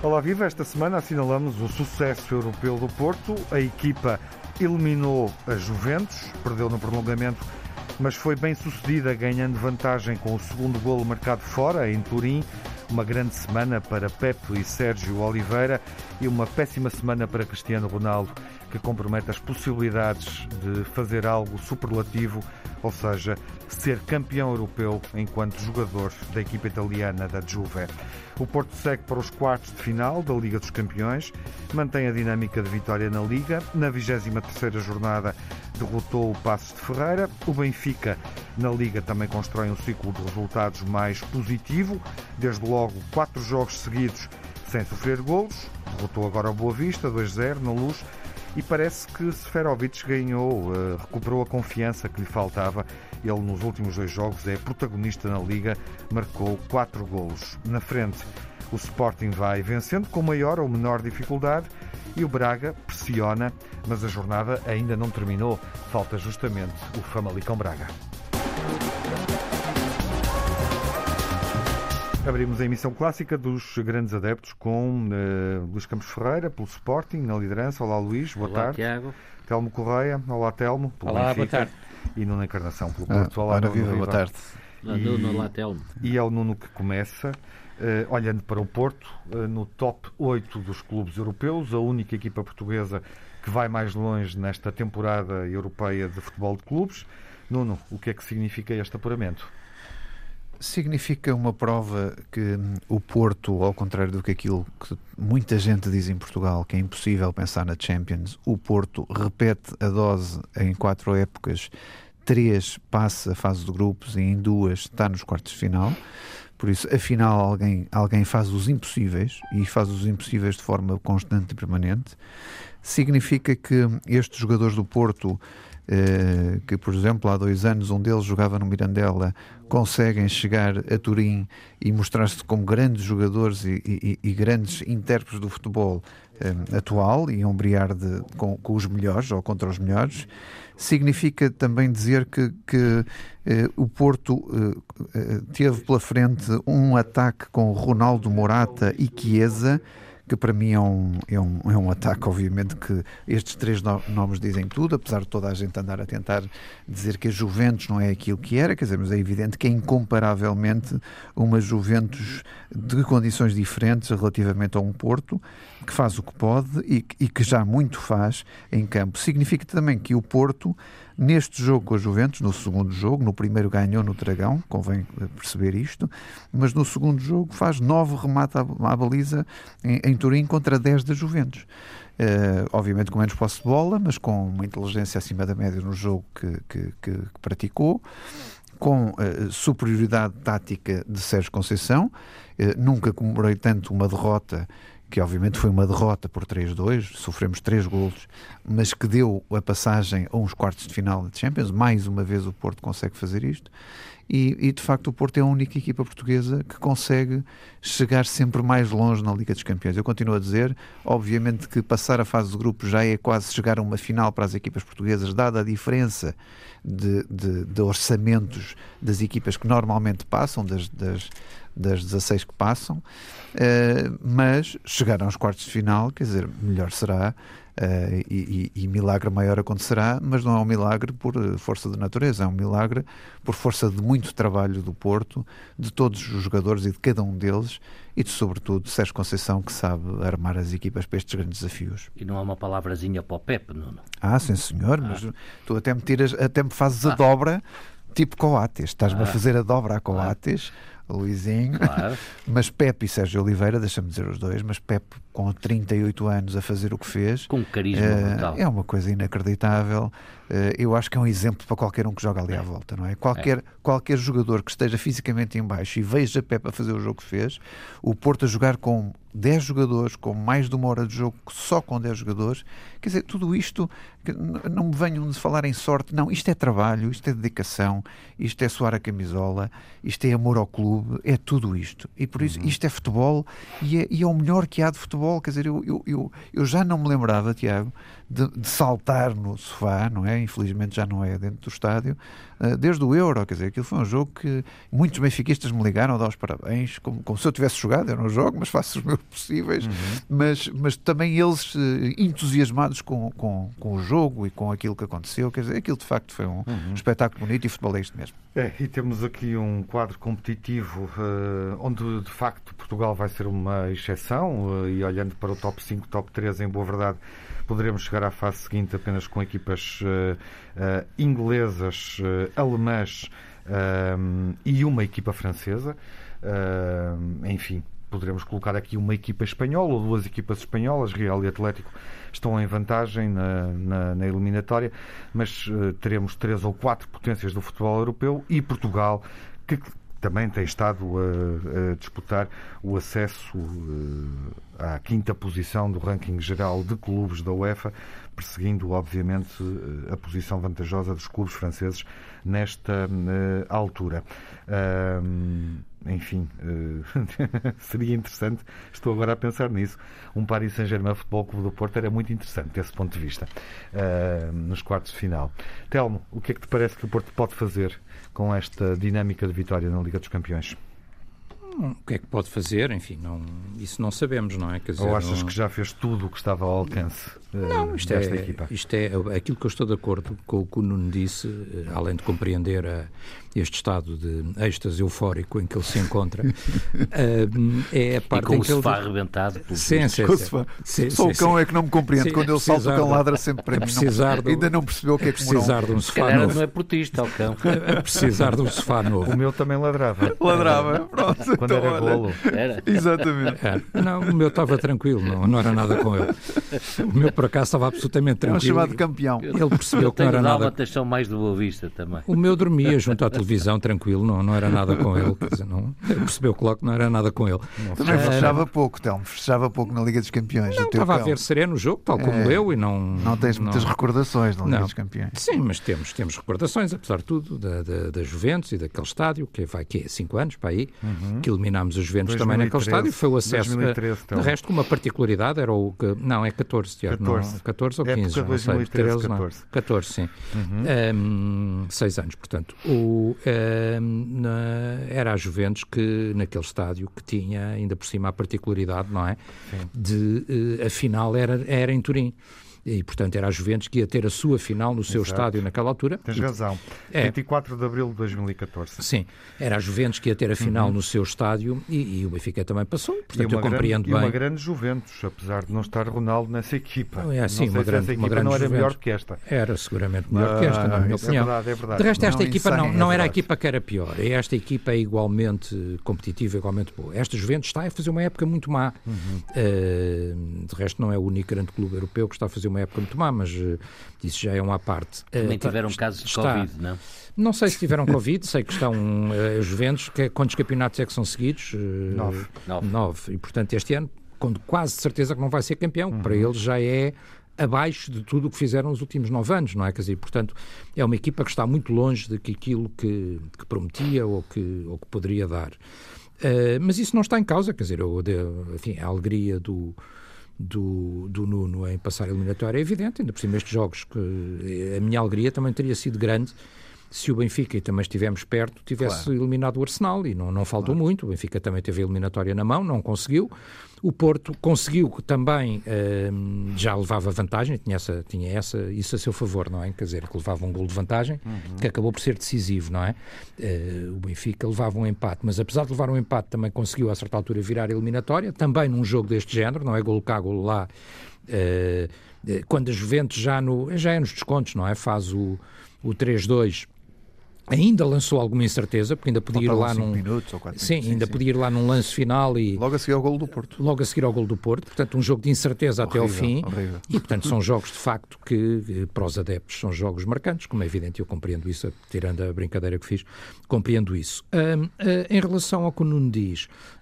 Olá Viva, esta semana assinalamos o sucesso europeu do Porto. A equipa eliminou a Juventus, perdeu no prolongamento, mas foi bem sucedida, ganhando vantagem com o segundo golo marcado fora, em Turim. Uma grande semana para Pepe e Sérgio Oliveira e uma péssima semana para Cristiano Ronaldo, que compromete as possibilidades de fazer algo superlativo, ou seja, ser campeão europeu enquanto jogador da equipa italiana da Juve. O Porto segue para os quartos de final da Liga dos Campeões, mantém a dinâmica de vitória na Liga. Na 23ª jornada derrotou o Passos de Ferreira. O Benfica na Liga também constrói um ciclo de resultados mais positivo. Desde logo, quatro jogos seguidos sem sofrer golos. Derrotou agora o Boa Vista, 2-0 na Luz e parece que Seferovic ganhou, eh, recuperou a confiança que lhe faltava. Ele, nos últimos dois jogos, é protagonista na Liga, marcou quatro golos. Na frente, o Sporting vai vencendo com maior ou menor dificuldade e o Braga pressiona, mas a jornada ainda não terminou. Falta justamente o Famalicão Braga. Abrimos a emissão clássica dos grandes adeptos com uh, Luís Campos Ferreira, pelo Sporting, na liderança. Olá, Luís, boa Olá, tarde. Tiago. Telmo Correia, olá, Telmo. Pelo Olá, Benfica. boa tarde. E Nuno Encarnação, pelo Ah, Porto. olá, ora Nuno, viva, boa tarde. Olá, E- Nuno, olá, Telmo. E é o Nuno que começa, eh, olhando para o Porto, eh, no top 8 dos clubes europeus, a única equipa portuguesa que vai mais longe nesta temporada europeia de futebol de clubes. Nuno, o que é que significa este apuramento? Significa uma prova que hum, o Porto, ao contrário do que aquilo que muita gente diz em Portugal, que é impossível pensar na Champions, o Porto repete a dose em quatro épocas, três passa a fase de grupos e em duas está nos quartos de final. Por isso, afinal, alguém, alguém faz os impossíveis e faz os impossíveis de forma constante e permanente. Significa que estes jogadores do Porto eh, que, por exemplo, há dois anos um deles jogava no Mirandela, conseguem chegar a Turim e mostrar-se como grandes jogadores e, e- e grandes intérpretes do futebol eh, atual e ombrear de, com, com os melhores ou contra os melhores. Significa também dizer que, que, eh, o Porto eh, teve pela frente um ataque com Ronaldo Morata e Chiesa que para mim é um, é um, é um ataque, obviamente, que estes três no- nomes dizem tudo, apesar de toda a gente andar a tentar dizer que a Juventus não é aquilo que era, quer dizer, mas é evidente que é incomparavelmente uma Juventus de condições diferentes relativamente a um Porto, que faz o que pode e, que- e que já muito faz em campo. Significa também que o Porto, neste jogo com a Juventus, no segundo jogo, no primeiro ganhou no Dragão, convém eh, perceber isto, mas no segundo jogo faz nove remates à, baliza em, em Turim contra 10 da Juventus. Eh, obviamente com menos posse de bola, mas com uma inteligência acima da média no jogo que, que- que- que praticou, com eh, superioridade tática de Sérgio Conceição. Eh, nunca comemorei tanto uma derrota, que obviamente foi uma derrota por 3-2, sofremos 3 golos, mas que deu a passagem a uns quartos de final de Champions. Mais uma vez o Porto consegue fazer isto. E, e, de facto o Porto é a única equipa portuguesa que consegue chegar sempre mais longe na Liga dos Campeões. Eu continuo a dizer, obviamente que passar a fase de grupo já é quase chegar a uma final para as equipas portuguesas, dada a diferença de, de- de orçamentos das equipas que normalmente passam, das, das, das 16 que passam, eh, mas chegar aos quartos de final, quer dizer, melhor será. eh, e, e- e milagre maior acontecerá, mas não é um milagre por eh, força de natureza, é um milagre por força de muito trabalho do Porto, de todos os jogadores e de cada um deles, e de, sobretudo, Sérgio Conceição, que sabe armar as equipas para estes grandes desafios. E não há uma palavrazinha para o Pepe, Nuno. Ah, sim senhor, mas tu até me tiras, até me fazes a dobra tipo Coates. Estás-me a fazer a dobra a Coates, Luizinho. Claro. Mas Pepe e Sérgio Oliveira, deixa-me dizer os dois, mas Pepe com 38 anos a fazer o que fez. Com um carisma eh, brutal. é uma coisa inacreditável. Eh, eu acho que é um exemplo para qualquer um que joga ali à volta, não é? Qualquer, qualquer jogador que esteja fisicamente em baixo e veja Pepe a fazer o jogo que fez, o Porto a jogar com 10 jogadores, com mais de uma hora de jogo, só com 10 jogadores, quer dizer, tudo isto, não me venham de falar em sorte, não, isto é trabalho, isto é dedicação, isto é suar a camisola, isto é amor ao clube, clube é tudo isto. E por isso, uhum. isto é futebol e é, e é, o melhor que há de futebol. Quer dizer, eu, eu, eu, eu já não me lembrava, Tiago, de, de, saltar no sofá, não é? Infelizmente já não é dentro do estádio, uh, desde o Euro. Quer dizer, aquilo foi um jogo que muitos benfiquistas me ligaram a dar os parabéns, como, como se eu tivesse jogado. Eu não jogo, mas faço os meus possíveis. Uhum. Mas, mas também eles uh, entusiasmados com, com, com o jogo e com aquilo que aconteceu. Quer dizer, aquilo de facto foi um uhum. espetáculo bonito e futebol é isto mesmo. É, e temos aqui um quadro competitivo uh, onde de facto Portugal vai ser uma exceção uh, e olhando para o top 5, top 3, em boa verdade, poderemos chegar à fase seguinte apenas com equipas uh, inglesas, alemãs e uma equipa francesa. enfim, poderemos colocar aqui uma equipa espanhola ou duas equipas espanholas, Real e Atlético, estão em vantagem na, na, na eliminatória, mas uh, teremos três ou quatro potências do futebol europeu e Portugal, que também tem estado a, a disputar o acesso uh, à quinta posição do ranking geral de clubes da UEFA, perseguindo, obviamente, a posição vantajosa dos clubes franceses nesta uh, altura. Uh, enfim, uh, seria interessante, estou agora a pensar nisso, um Paris Saint-Germain Futebol Clube do Porto era muito interessante desse ponto de vista, nos quartos de final. Telmo, o que é que te parece que o Porto pode fazer com esta dinâmica de vitória na Liga dos Campeões? O que é que pode fazer? Enfim, não, isso não sabemos, não é? Dizer, Ou achas não... que já fez tudo o que estava ao alcance não, isto desta é, equipa? Isto é aquilo que eu estou de acordo com o que o Nuno disse, uh, além de compreender a, este estado de êxtase eufórico em que ele se encontra, é a parte e com em o que sofá ele... arrebentado. Sim, sim, sim. Só o cão é que não me compreende. Quando ele salta, o cão ladra sempre para mim. Precisar do... Ainda não percebeu o que é que precisar de um sofá novo. não é portista, o cão. A precisar de um sofá novo. O meu também ladrava. Ladrava, pronto. Quando então, era golo. Era. Exatamente. É. Não, o meu estava tranquilo, não, não era nada com ele. O meu, por acaso, estava absolutamente tranquilo. É um chamado campeão. Ele percebeu que não era nada. atenção mais do Boa Vista também. O meu dormia junto à televisão, tranquilo, não, não era nada com ele. Quer dizer, não, percebeu que logo não era nada com ele. Também uh, festejava pouco, Telmo, festejava pouco na Liga dos Campeões. Não, estava cão. a ver sereno o jogo, tal como é, eu, e não... Não tens muitas não, recordações na Liga não. dos Campeões. Sim, mas temos, temos recordações, apesar de tudo, da, da, da Juventus e daquele estádio, que vai que é 5 anos para aí, uhum. que eliminámos os Juventus 2013, também naquele estádio, foi o acesso. 2013, então. De resto, com uma particularidade, era o que. Não, é 14, Tiago. 14. Não, 14 ou 15, Época não 2013, sei. 13, 14. Não. 14, sim. Uhum. Um, seis anos, portanto. O, um, na, era a Juventus que, naquele estádio, que tinha ainda por cima a particularidade, não é? Sim. De, uh, a final era, era em Turim e, portanto, era a Juventus que ia ter a sua final no seu Exato. estádio naquela altura. Tens razão. É, 24 de abril de 2014. Sim, era a Juventus que ia ter a final uhum. no seu estádio e, e, o Benfica também passou, portanto eu compreendo grande, bem. E uma grande Juventus, apesar de não estar Ronaldo nessa equipa. É, sim, não uma grande, essa equipa uma grande não era Juventus. melhor que esta. Era seguramente melhor ah, que esta, na minha é opinião. Verdade, é verdade. De resto, esta não, equipa não, é não era a equipa que era pior. Esta equipa é igualmente competitiva, igualmente boa. Esta Juventus está a fazer uma época muito má. Uhum. Uh, de resto, não é o único grande clube europeu que está a fazer uma época muito má, mas uh, isso já é uma parte. Também uh, tiveram casos de está, Covid, não? Não sei se tiveram Covid, sei que estão uh, Juventus, que, quantos campeonatos é que são seguidos? Uh, nove. nove. Nove. E, portanto, este ano, com quase certeza que não vai ser campeão, uhum. para eles já é abaixo de tudo o que fizeram nos últimos nove anos, não é? Quer dizer, portanto, é uma equipa que está muito longe de que aquilo que, que prometia ou que, ou que poderia dar. Uh, mas isso não está em causa, quer dizer, eu, de, enfim, a alegria do, do, do Nuno em passar a eliminatória é evidente, ainda por cima estes jogos, que a minha alegria também teria sido grande se o Benfica, e também estivemos perto, tivesse claro. eliminado o Arsenal, e não, não faltou claro. muito, o Benfica também teve a eliminatória na mão, não conseguiu, o Porto conseguiu também, uh, já levava vantagem, tinha, essa, tinha essa, isso a seu favor, não é? Quer dizer, que levava um gol de vantagem, uhum. que acabou por ser decisivo, não é? Uh, o Benfica levava um empate, mas apesar de levar um empate, também conseguiu a certa altura virar a eliminatória, também num jogo deste género, não é? Golo cá, golo lá, uh, quando a Juventus já, no, já é nos descontos, não é? Faz o, o 3-2 Ainda lançou alguma incerteza, porque ainda podia ir lá num. Minutos ou quatro sim, minutos, ainda sim, podia ir lá num lance final e. Logo a seguir ao golo do Porto. Logo a seguir ao golo do Porto. Portanto, um jogo de incerteza horrível, até ao fim. Horrível. E, portanto, são jogos de facto que, para os adeptos, são jogos marcantes, como é evidente, eu compreendo isso, tirando a brincadeira que fiz, compreendo isso. Uh, uh, em relação ao que o Nuno diz, eh,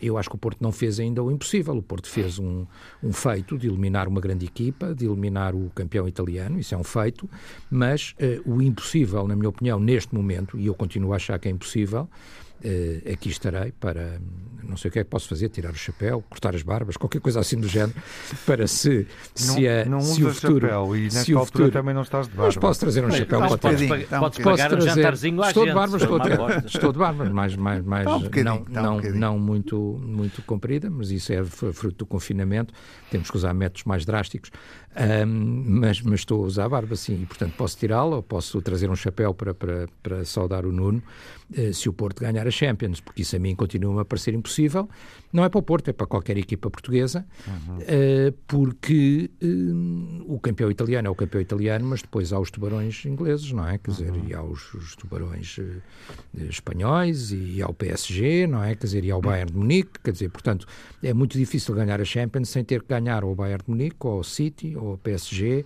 eu acho que o Porto não fez ainda o impossível. O Porto fez um, um, feito de eliminar uma grande equipa, de eliminar o campeão italiano, isso é um feito, mas uh, o impossível, na minha opinião, neste momento, e eu continuo a achar que é impossível, uh, aqui estarei para, não sei o que é que posso fazer, tirar o chapéu, cortar as barbas, qualquer coisa assim do género, para se, se, não, a, não se o futuro... Chapéu, e nesta altura futuro, também não estás de barba. Mas posso trazer um chapéu. Mas, podes, podes, podes, pagar trazer, um jantarzinho à estou gente, de barbas, estou, estou de barbas, mais, mais, mais um não, não, um não muito, muito comprida, mas isso é fruto do confinamento, temos que usar métodos mais drásticos, um, mas, mas estou a usar a barba, sim, e portanto posso tirá-la ou posso trazer um chapéu para, para, para saudar o Nuno uh, se o Porto ganhar a Champions, porque isso a mim continua a parecer impossível. Não é para o Porto, é para qualquer equipa portuguesa, uhum. uh, porque uh, o campeão italiano é o campeão italiano, mas depois há os tubarões ingleses, não é? Quer dizer, uhum. e há os, os tubarões espanhóis, e há o PSG, não é? Quer dizer, e há o Bayern de Munique, quer dizer, portanto, é muito difícil ganhar a Champions sem ter que ganhar ou o Bayern de Munique, ou o City, ou o PSG,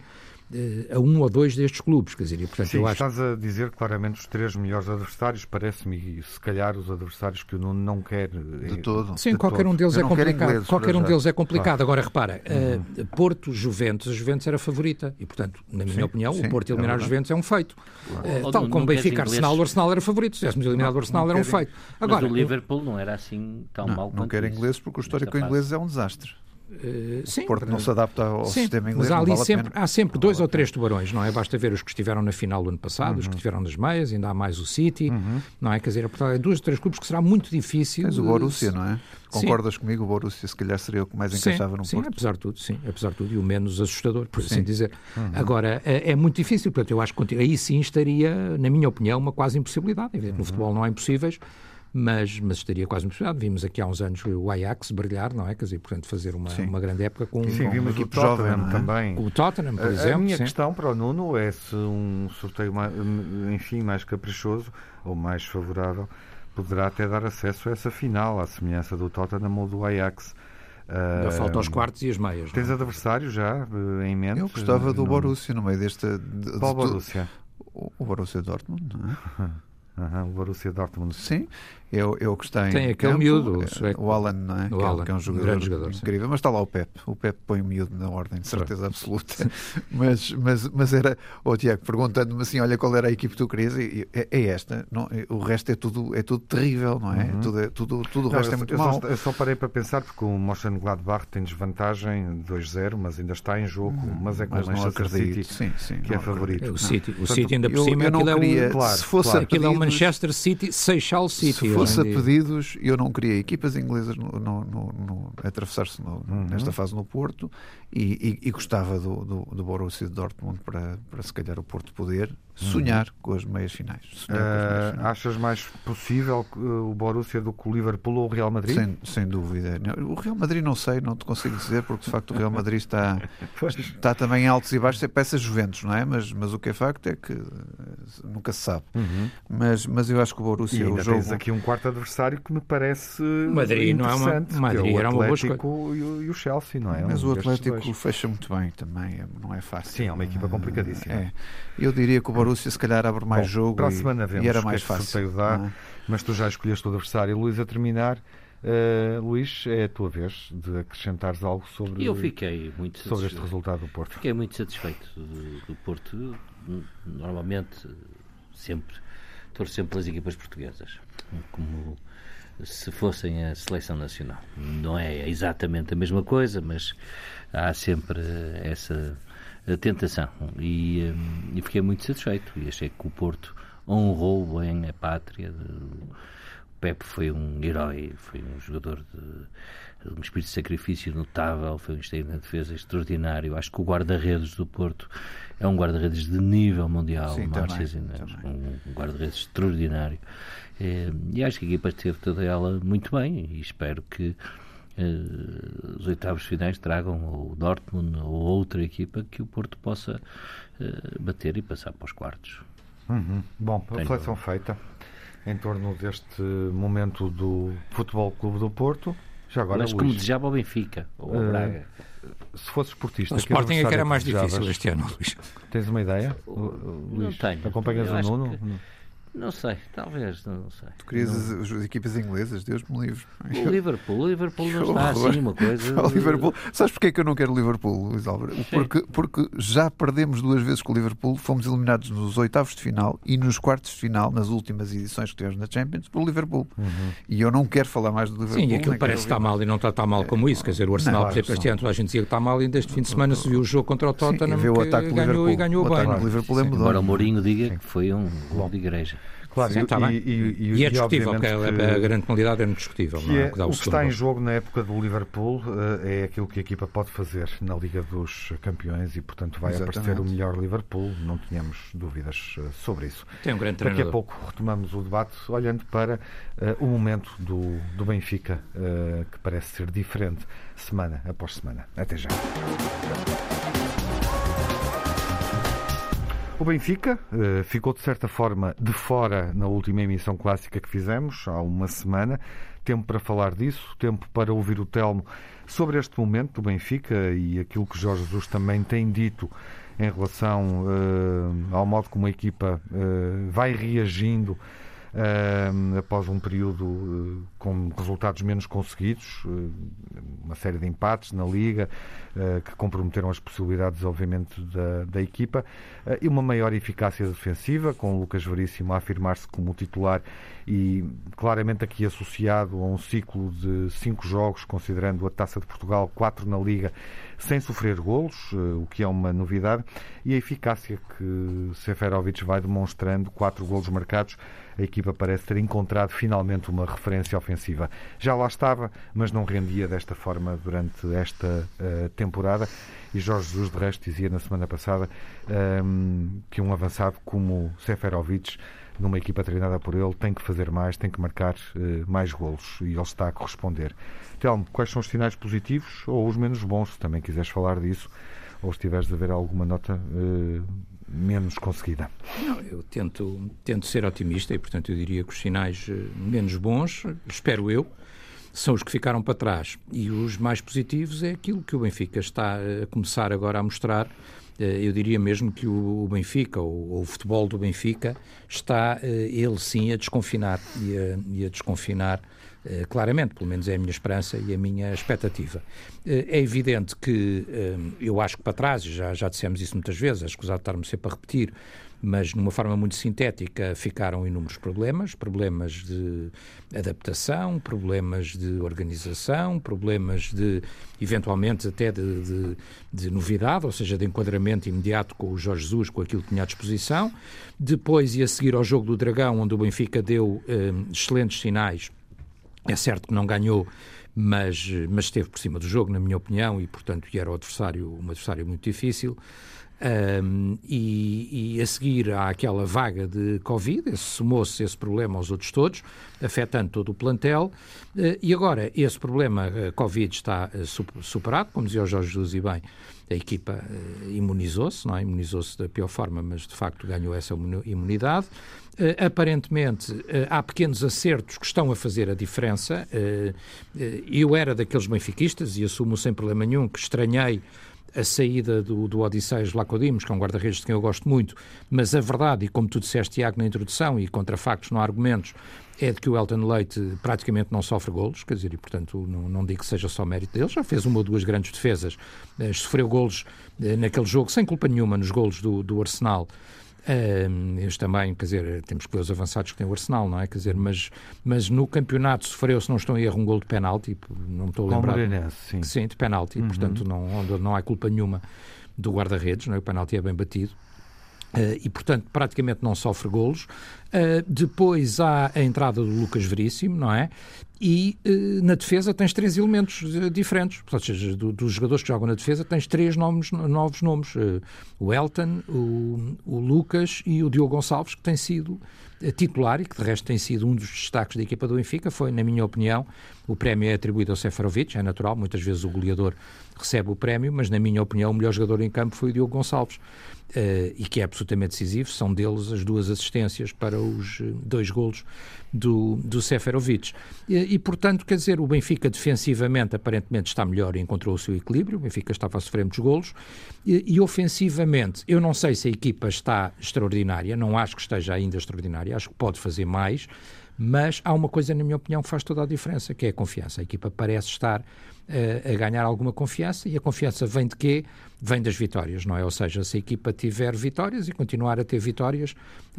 eh, a um ou dois destes clubes. Quer dizer, e, portanto, Sim, eu acho... estás a dizer claramente os três melhores adversários, parece-me, se calhar os adversários que o Nuno não quer. De todo. Sim, de qualquer todo. um deles eu é complicado. Ingleses, qualquer um deles é complicado. Claro. Agora, repara, uhum. uh, Porto, Juventus, a Juventus era a favorita. E, portanto, na minha sim, opinião, sim, o Porto eliminar é os Juventus é um feito. Uh, tal como Benfica, Arsenal, o Arsenal era favorito. Se tivéssemos eliminado o Arsenal, era um feito. Agora, Mas o Liverpool não era assim tão não, mal Não quer ingleses porque o histórico inglês é um desastre. Uh, sim, o Porto não se adapta ao sim, sistema inglês. Mas há, ali vale sempre, há sempre dois ou três tubarões, não é? Basta ver os que estiveram na final do ano passado, uhum. os que uhum. estiveram nas meias, ainda há mais o City, uhum. não é? Quer dizer, é, é dois ou três clubes que será muito difícil. Mas o Borussia, não é? Concordas sim. comigo? O Borussia se calhar seria o que mais encaixava no sim, Porto. Sim, apesar de tudo, sim, apesar de tudo, e o menos assustador, por assim dizer. Uhum. Agora, é, é, muito difícil, portanto, eu acho que aí sim estaria, na minha opinião, uma quase impossibilidade. No uhum. futebol não há impossíveis, mas, mas estaria quase impressionado. Vimos aqui há uns anos o Ajax brilhar, não é? Quer dizer, portanto, fazer uma, uma grande época com, sim, com vimos o Tottenham jovem, é? também. Com o Tottenham, por a, exemplo. A minha sim. questão para o Nuno é se um sorteio, enfim, mais caprichoso ou mais favorável poderá até dar acesso a essa final, à semelhança do Tottenham ou do Ajax. Ainda uh, falta os quartos e as meias. Tens não? adversário já uh, em mente? Eu gostava do no... Borussia no meio deste. De, Qual Borussia? O, o Borussia Dortmund, não é? Uhum, o Borussia Dortmund. Sim, eu, eu gostei. Tem aquele campo, miúdo, é, o Alan, não é? O que, Alan, que é um jogador, grande jogador incrível. Sim. Mas está lá o Pep. O Pep põe o miúdo na ordem, de certeza absoluta. mas, mas, mas era, o oh, Tiago, perguntando-me assim: olha, qual era a equipe que tu querias? E, é, é, esta. Não, é, o resto é tudo, é tudo terrível, não é? Uhum. Tudo, é, tudo, tudo o resto não, é muito eu mau. Só, eu só parei para pensar porque o Mönchengladbach tem desvantagem 2-0, mas ainda está em jogo. Uhum. Mas é com o Manchester City sim, sim, que é favorito. É o City, o City ainda por cima, eu, eu aquilo, queria, é o, claro, se fosse claro. aquilo é o Manchester City, Seixal City. Se fosse a pedidos, eu não queria equipas inglesas no, no, no, no atravessar-se uhum. nesta fase no Porto e, e, e gostava do, do, do, Borussia de Dortmund para, para se calhar o Porto poder sonhar uhum. com as meias finais. Uh, meias finais. Achas mais possível o Borussia do que o Liverpool ou o Real Madrid? Sem, sem dúvida. O Real Madrid não sei, não te consigo dizer, porque de facto o Real Madrid está, está também em altos e baixos, é peça Juventus, não é? Mas, mas o que é facto é que nunca se sabe. Uhum. Mas, mas eu acho que o Borussia. E ainda o jogo... tens aqui um quarto adversário que me parece Madrid não é uma Madrid é era uma boa e o, e o Chelsea, não é? Mas um o Atlético fecha muito bem também, não é fácil. Sim, é uma equipa complicadíssima. É. Eu diria que o Borussia se calhar abre mais Bom, jogo para a semana vemos e era mais que fácil. Dá, é? Mas tu já escolheste o adversário. Luís, a terminar, uh, Luís, é a tua vez de acrescentares algo sobre, Eu fiquei muito sobre este resultado do Porto. Fiquei muito satisfeito do, do Porto. Normalmente, sempre, torço sempre pelas equipas portuguesas. Como se fossem a seleção nacional. Não é exatamente a mesma coisa, mas há sempre essa tentação. E, e fiquei muito satisfeito. E achei que o Porto honrou bem a pátria. O Pepe foi um herói, foi um jogador de, de um espírito de sacrifício notável, foi um esteio na defesa extraordinário. Acho que o guarda-redes do Porto é um guarda-redes de nível mundial, Sim, também, um guarda-redes extraordinário. E, e acho que a equipa esteve toda ela muito bem e espero que os oitavos finais tragam o Dortmund ou outra equipa que o Porto possa uh, bater e passar para os quartos. Uhum. Bom, a reflexão feita em torno deste momento do Futebol Clube do Porto. Já agora, Mas como desejava o Benfica ou o uh, Braga. Se fosse esportista, o Sporting é que era mais difícil este ano, Luís. Tens uma ideia? Luís, não tenho. Acompanhas o Nuno? Que... Não sei, talvez, não sei. Tu querias não... as, as, equipas inglesas, Deus me livre. O Liverpool, o Liverpool não está assim uma coisa. O Liverpool. Sabes porquê que eu não quero o Liverpool, Luís Álvaro? Porque, porque já perdemos duas vezes com o Liverpool, fomos eliminados nos oitavos de final e nos quartos de final, nas últimas edições que tivemos na Champions, pelo Liverpool. Uhum. E eu não quero falar mais do Liverpool. Sim, e aquilo parece que está mal e não está tão mal como isso. Quer dizer, o Arsenal, não, por exemplo, este ano a gente dizia que está mal e deste fim de semana se viu o jogo contra o Tottenham Sim, o ataque ganhou e ganhou o bem. O Liverpool é Embora o Mourinho diga que foi um gol de igreja. Claro, Sim, está e, e, e, e, é discutível, porque que, a grande penalidade é discutível. Que é, o, o que está em jogo na época do Liverpool eh, é aquilo que a equipa pode fazer na Liga dos Campeões e, portanto, vai Exatamente. aparecer o melhor Liverpool, não tínhamos dúvidas eh, sobre isso. Tem um grande treinador. Daqui a pouco retomamos o debate olhando para uh, o momento do, do Benfica, uh, que parece ser diferente semana após semana. Até já. O Benfica uh, ficou, de certa forma, de fora na última emissão clássica que fizemos, há uma semana. Tempo para falar disso, tempo para ouvir o Telmo sobre este momento do Benfica e aquilo que Jorge Jesus também tem dito em relação uh, ao modo como a equipa uh, vai reagindo após um período com resultados menos conseguidos, uma série de empates na Liga que comprometeram as possibilidades, obviamente, da, da equipa e uma maior eficácia defensiva, com o Lucas Veríssimo a afirmar-se como titular e claramente aqui associado a um ciclo de cinco jogos, considerando a Taça de Portugal, quatro na Liga, sem sofrer golos, o que é uma novidade, e a eficácia que Seferovic vai demonstrando, quatro golos marcados, a equipa parece ter encontrado finalmente uma referência ofensiva. Já lá estava, mas não rendia desta forma durante esta uh, temporada. E Jorge Jesus, de resto, dizia na semana passada um, ehm, que um avançado como Seferovic numa equipa treinada por ele, tem que fazer mais, tem que marcar uh, mais golos e ele está a corresponder. Telmo, quais são os sinais positivos ou os menos bons, se também quiseres falar disso, ou se tiveres a ver alguma nota uh, menos conseguida? Não, eu tento, tento ser otimista e, portanto, eu diria que os sinais eh, menos bons, espero eu, são os que ficaram para trás. E os mais positivos é aquilo que o Benfica está a começar agora a mostrar. Eh, eu diria mesmo que o Benfica, ou o futebol do Benfica, está eh, ele sim a desconfinar e a, e a desconfinar eh, claramente, pelo menos é a minha esperança e a minha expectativa. É evidente que eu acho que para trás, já, já dissemos isso muitas vezes, escusado estar-me sempre a repetir, mas numa forma muito sintética ficaram inúmeros problemas, problemas de adaptação, problemas de organização, problemas de, eventualmente, até de, de, de, novidade, ou seja, de enquadramento imediato com o Jorge Jesus, com aquilo que tinha à disposição. Depois ia seguir ao jogo do Dragão, onde o Benfica deu eh, excelentes sinais é certo que não ganhou, mas, mas esteve por cima do jogo, na minha opinião, e portanto era um adversário, um adversário muito difícil. Um, e, e, a seguir há aquela vaga de Covid, somou-se esse problema aos outros todos, afetando todo o plantel, uh, e agora esse problema uh, Covid está uh, superado, como dizia o Jorge Jesus e bem, a equipa imunizou-se, não é? imunizou-se da pior forma, mas de facto ganhou essa imunidade. Aparentemente há pequenos acertos que estão a fazer a diferença. Eu era daqueles benfiquistas e assumo sem problema nenhum que estranhei a saída do, do Odisseias Lacodimos, que é um guarda-redes de quem eu gosto muito, mas a verdade, e como tu disseste, Tiago, na introdução, e contra factos não há argumentos, é de que o Elton Leite praticamente não sofre golos, quer dizer, e portanto não, não digo que seja só mérito dele, já fez uma ou duas grandes defesas, sofreu golos naquele jogo sem culpa nenhuma nos golos do, do Arsenal, Uh, eles também, quer dizer, temos que ver os avançados que tem o Arsenal, não é? Quer dizer, mas, mas no campeonato sofreu, se não estou em erro, um gol de penalti, não me estou a lembrar. Moreirense, sim. Sim, de penalti, uhum. portanto não, não há culpa nenhuma do guarda-redes, não é? O penalti é bem batido. Uh, e, portanto, praticamente não sofre golos. Uh, depois há a entrada do Lucas Veríssimo, não é? E uh, na defesa tens três elementos diferentes. Ou seja, do, dos jogadores que jogam na defesa tens três nomes, novos nomes. o Elton, o, o, Lucas e o Diogo Gonçalves, que tem sido titular e que de resto tem sido um dos destaques da equipa do Benfica. Foi, na minha opinião, o prémio é atribuído ao Seferovic, é natural, muitas vezes o goleador recebe o prémio, mas na minha opinião o melhor jogador em campo foi o Diogo Gonçalves uh, e que é absolutamente decisivo. São deles as duas assistências para os eh, dois golos do, do Seferovic. E, e, portanto, quer dizer, o Benfica defensivamente aparentemente está melhor e encontrou o seu equilíbrio, o Benfica estava a sofrer muitos golos, e, e ofensivamente, eu não sei se a equipa está extraordinária, não acho que esteja ainda extraordinária, acho que pode fazer mais, mas há uma coisa, na minha opinião, que faz toda a diferença, que é a confiança. A equipa parece estar uh, a ganhar alguma confiança, e a confiança vem de quê? Vem das vitórias, não é? Ou seja, se a equipa tiver vitórias e continuar a ter vitórias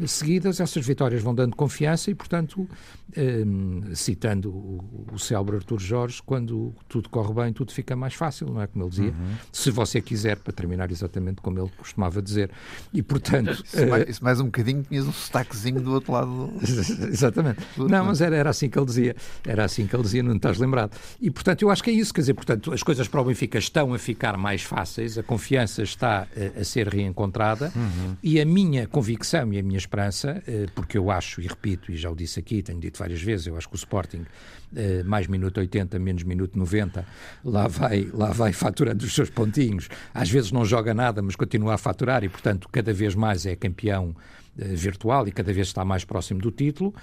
seguidas, essas vitórias vão dando confiança e, portanto, um, citando o, o célebre Artur Jorge, quando tudo corre bem, tudo fica mais fácil, não é? Como ele dizia. Uhum. Se você quiser, para terminar exatamente como ele costumava dizer. E, portanto... Isso, mais, isso mais um bocadinho, tinhas um sotaquezinho do outro lado. Do... exatamente. Do não, mas era, era assim que ele dizia. Era assim que ele dizia, não estás lembrado. E, portanto, eu acho que é isso. Quer dizer, portanto, as coisas para o Benfica estão a ficar mais fáceis, a confiança está a, a ser reencontrada uhum. e a minha convicção e a minha esperança, eh, porque eu acho, e repito, e já o disse aqui, tenho dito várias vezes, eu acho que o Sporting, eh, mais minuto 80, menos minuto 90, lá vai, lá vai faturando os seus pontinhos. Às vezes não joga nada, mas continua a faturar e, portanto, cada vez mais é campeão eh, virtual e cada vez está mais próximo do título.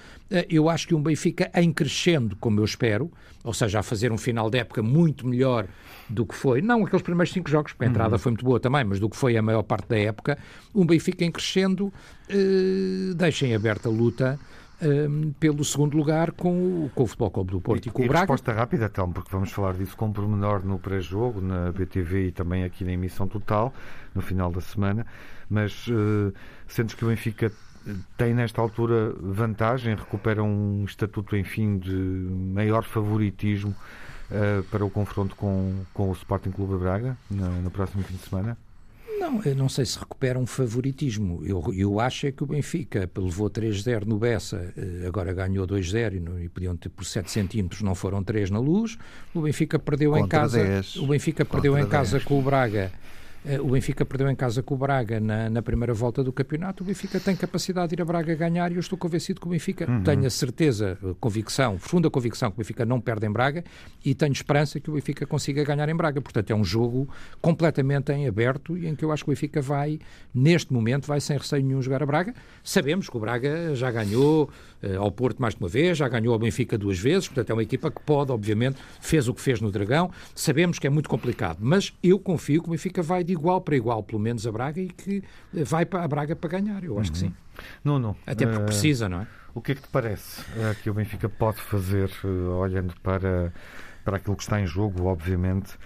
Eu acho que um Benfica em crescendo, como eu espero, ou seja, a fazer um final de época muito melhor do que foi, não aqueles primeiros cinco jogos, porque a entrada uhum. foi muito boa também, mas do que foi a maior parte da época, um Benfica em crescendo, eh, deixem aberta a luta eh, pelo segundo lugar com o, com o Futebol Clube do Porto e, e com o Braga. resposta rápida, então, porque vamos falar disso com pormenor no pré-jogo, na BTV e também aqui na emissão total, no final da semana, mas uh, sentes que o Benfica tem nesta altura vantagem, recupera um estatuto, enfim, de maior favoritismo uh, para o confronto com, com o Sporting Clube Braga no, no, próximo fim de semana? Não, eu não sei se recupera um favoritismo. Eu, eu acho é que o Benfica levou 3-0 no Bessa, eh, agora ganhou 2-0 e, e podiam ter por 7 centímetros, não foram 3 na luz. O Benfica perdeu Contra em casa. 10. O Benfica Contra perdeu em 10. casa com o Braga o Benfica perdeu em casa com o Braga na, na, primeira volta do campeonato. O Benfica tem capacidade de ir a Braga ganhar e eu estou convencido que o Benfica uhum. tenho a certeza, convicção, profunda convicção que o Benfica não perde em Braga e tenho esperança que o Benfica consiga ganhar em Braga. Portanto, é um jogo completamente em aberto e em que eu acho que o Benfica vai, neste momento, vai sem receio nenhum jogar a Braga. Sabemos que o Braga já ganhou uh, ao Porto mais de uma vez, já ganhou ao Benfica duas vezes, portanto é uma equipa que pode, obviamente, fez o que fez no Dragão. Sabemos que é muito complicado, mas eu confio que o Benfica vai de igual para igual, pelo menos a Braga, e que vai para a Braga para ganhar. Eu acho uhum. que sim. Não, não. Até porque uh, precisa, não é? O que é que te parece uh, que o Benfica pode fazer, uh, olhando para, para aquilo que está em jogo, obviamente,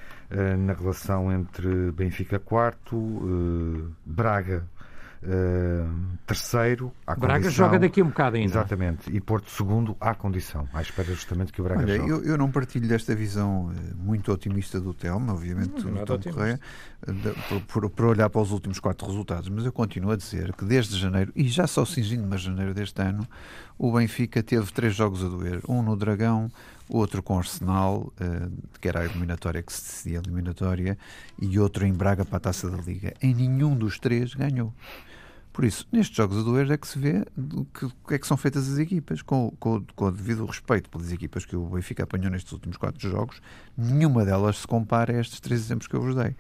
na relação entre Benfica quarto, Braga Uh, terceiro, à Braga condição, joga daqui um bocado ainda. Exatamente. E Porto segundo, à condição. À espera justamente que o Braga Olha, jogue. Eu, eu não partilho desta visão eh, muito otimista do Telmo, obviamente, não, do Tom Correia, por, por, olhar para os últimos quatro resultados, mas eu continuo a dizer que desde janeiro, e já só cingindo mas janeiro deste ano, o Benfica teve três jogos a doer. Um no Dragão, outro com Arsenal, uh, que era a eliminatória que se decidia a eliminatória, e outro em Braga para a Taça da Liga. Em nenhum dos três ganhou. Por isso, nestes jogos a doer é que se vê o que, que, é que são feitas as equipas, com, com, com o devido respeito pelas equipas que o Benfica apanhou nestes últimos quatro jogos, nenhuma delas se compara a estes três exemplos que eu vos dei.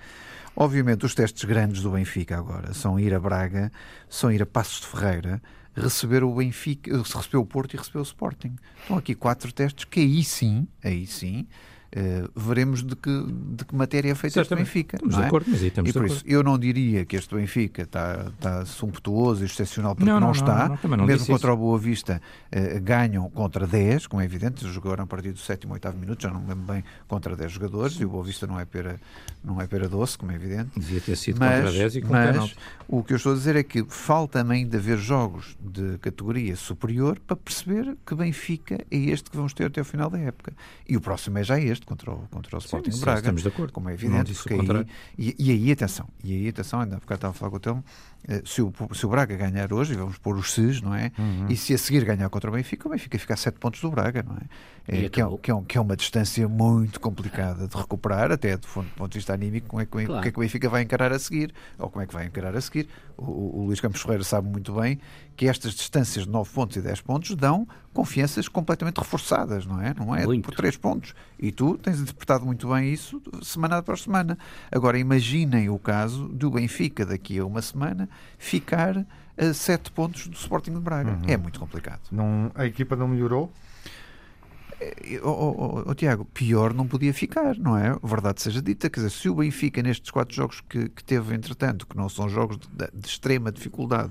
Obviamente, os testes grandes do Benfica agora são ir a Braga, são ir a Passos de Ferreira, receber o Benfica, receber o Porto e receber o Sporting. Estão aqui quatro testes que aí sim, aí sim, Uh, veremos de que, de que matéria é feita este Benfica. Estamos de é? acordo, mas aí estamos e por isso, eu não diria que este Benfica está, está sumptuoso e excepcional porque não, não, não está. Não, Mesmo contra isso. o Boa Vista uh, ganham contra 10, como é evidente, jogaram a partir do sétimo, oitavo minuto, já não me lembro bem, contra 10 jogadores, e o Boa Vista não é pera, não é pera doce, como é evidente. Devia ter sido mas, contra 10 e com Mas o que eu estou a dizer é que falta de haver jogos de categoria superior para perceber que Benfica é este que vamos ter até o final da época. E o próximo é já este contra o, contra o Sporting sim, Braga. Estamos de acordo. Como é evidente. Aí, e, e, aí, atenção, e aí, atenção, ainda há bocado estava a falar com o Telmo, se o, se o Braga ganhar hoje, vamos pôr os SES, não é? Uhum. E se a seguir ganhar contra o Benfica, o Benfica fica a 7 pontos do Braga, não é? é que, é, que, é, que é uma distância muito complicada de recuperar, até do ponto de vista anímico, como é que, claro. o que é que o Benfica vai encarar a seguir, ou como é que vai encarar a seguir. O, o, o Luís Campos Ferreira sabe muito bem que estas distâncias de 9 pontos e 10 pontos dão confianças completamente reforçadas, não é? Não é muito. por 3 pontos. E tu tens interpretado muito bem isso semana após semana. Agora imaginem o caso do Benfica daqui a uma semana ficar a 7 pontos do Sporting de Braga. Uhum. É muito complicado. Não, a equipa não melhorou? oh, oh, oh, Tiago, pior não podia ficar, não é? Verdade seja dita, quer dizer, se o Benfica nestes quatro jogos que, que teve, entretanto, que não são jogos de, de extrema dificuldade,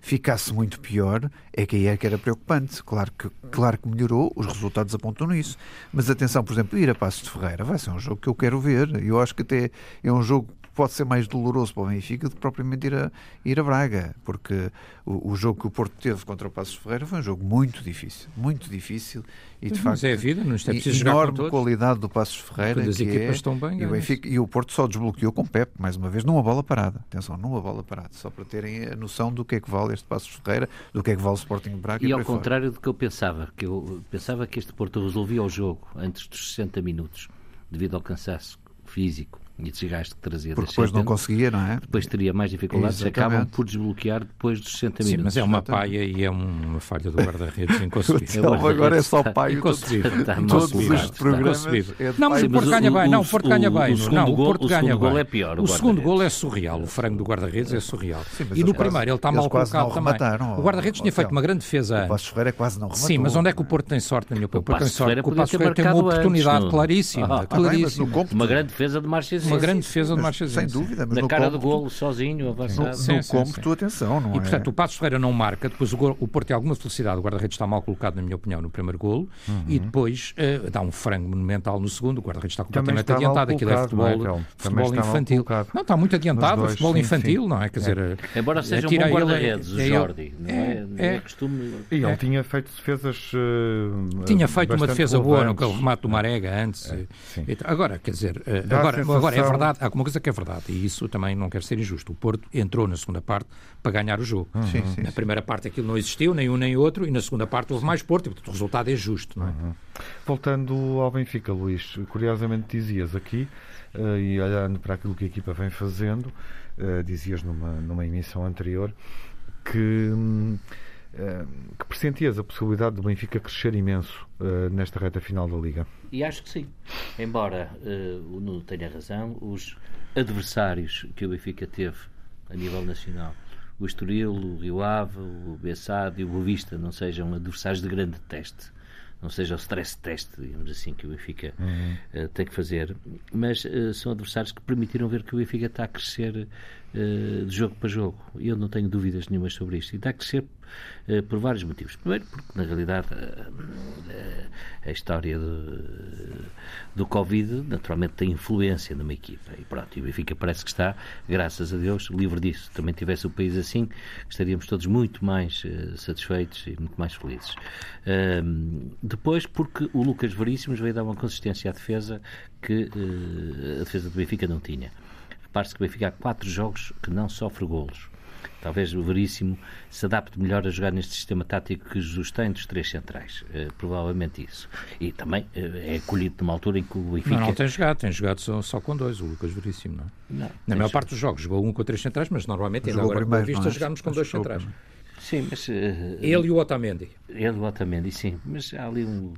ficasse muito pior, é que aí é que era preocupante. Claro que, claro que melhorou, os resultados apontam nisso. Mas atenção, por exemplo, ir a Passos de Ferreira vai ser um jogo que eu quero ver. Eu acho que até é um jogo pode ser mais doloroso para o Benfica do que propriamente ir a, ir a Braga, porque o, o jogo que o Porto teve contra o Passos Ferreira foi um jogo muito difícil, muito difícil e de Mas facto é a vida, não é preciso enorme qualidade do Passos Ferreira Quando as equipas é, estão bem, e o, Benfica, e o Porto só desbloqueou com Pep, mais uma vez, numa bola parada. Atenção, numa bola parada, só para terem a noção do que é que vale este Passos Ferreira, do que é que vale o Sporting Braga. E, e ao contrário fora. do que eu pensava, que eu pensava que este Porto resolvia o jogo antes dos 60 minutos, devido ao cansaço físico e desgaste que trazia Porque depois não conseguia, não é? Depois teria mais dificuldades, Exatamente. acabam por desbloquear depois dos 60 Sim, minutos. mas é uma paia e é uma falha do guarda-redes inconcebível. agora é só paia. Inconcebível. Tá Todos os programas. É não, mas o Porto ganha bem. Não, o Porto ganha bem. Não, o Porto ganha bem. é pior. O segundo gol é surreal. O frango do guarda-redes é surreal. E no primeiro ele está mal colocado também. O guarda-redes tinha feito uma grande defesa. O Passos Ferreira quase não rematou. Sim, mas onde é que o Porto tem sorte, na minha opinião? O Porto tem sorte. O Passos Ferreira tem uma oportunidade claríssima. Uma grande defesa de Marches. Uma grande defesa de sem dúvida. Mas Na cara campo, do golo, sozinho, avançado. No, sim, no sim, sim. atenção, não e, é? portanto, o Passos Ferreira não marca, depois o, gol, o Porto tem alguma felicidade, o guarda-redes está mal colocado, na minha opinião, no primeiro golo, uhum. e depois uh, dá um frango monumental no segundo, o guarda-redes está completamente adiantado, aquilo é futebol, é, futebol infantil. Não, está muito adiantado, dois, futebol sim, infantil, não é? Quer dizer, é. Embora seja um bom guarda-redes, o Jordi, não é, é, é costume... E ele tinha feito defesas uh, Tinha feito uma defesa boa no remate do Marega antes. Agora, quer dizer, agora, agora é verdade, há uma coisa que é verdade, e isso também não quer ser injusto. O Porto entrou na segunda parte para ganhar o jogo. Uhum. Sim, sim, na primeira parte aquilo não existiu, nem um nem outro, e na segunda parte houve mais Porto, e portanto, o resultado é justo. Não é? Uhum. Voltando ao Benfica, Luís, curiosamente dizias aqui, uh, e olhando para aquilo que a equipa vem fazendo, uh, dizias numa, numa emissão anterior, que. Um, eh, que pressentias a possibilidade do Benfica crescer imenso uh, nesta reta final da Liga? E acho que sim. Embora uh, o Nuno tenha razão, os adversários que o Benfica teve a nível nacional, o Estoril, o Rio Ave, o Bessade e o Boavista, não sejam adversários de grande teste não seja o stress test, digamos assim, que o Benfica uhum. uh, tem que fazer, mas são adversários que permitiram ver que o Benfica está a crescer de jogo para jogo. Eu não tenho dúvidas nenhumas sobre isto. E está a crescer por vários motivos. Primeiro, porque na realidade a história do, do Covid naturalmente tem influência numa equipa. E pronto, e o Benfica parece que está, graças a Deus, livre disso. Também tivesse o país assim, estaríamos todos muito mais satisfeitos e muito mais felizes. Depois, porque o Lucas Veríssimos veio dar uma consistência à defesa que a defesa do Benfica não tinha. Repare-se que o Benfica há quatro jogos que não sofre golos. Talvez o Veríssimo se adapte melhor a jogar neste sistema tático que Jesus tem dos três centrais. Uh, provavelmente isso. E também uh, é acolhido numa altura em que o Benfica. Não, não tem jogado, tem jogado só, só com dois, o Lucas Veríssimo, não é? Não, Na maior parte dos jogos jogou um com três centrais, mas normalmente ainda agora com vista é? jogámos com dois centrais. Sim, mas. Uh, ele e o Otamendi. Ele e o Otamendi, sim. Mas há ali um.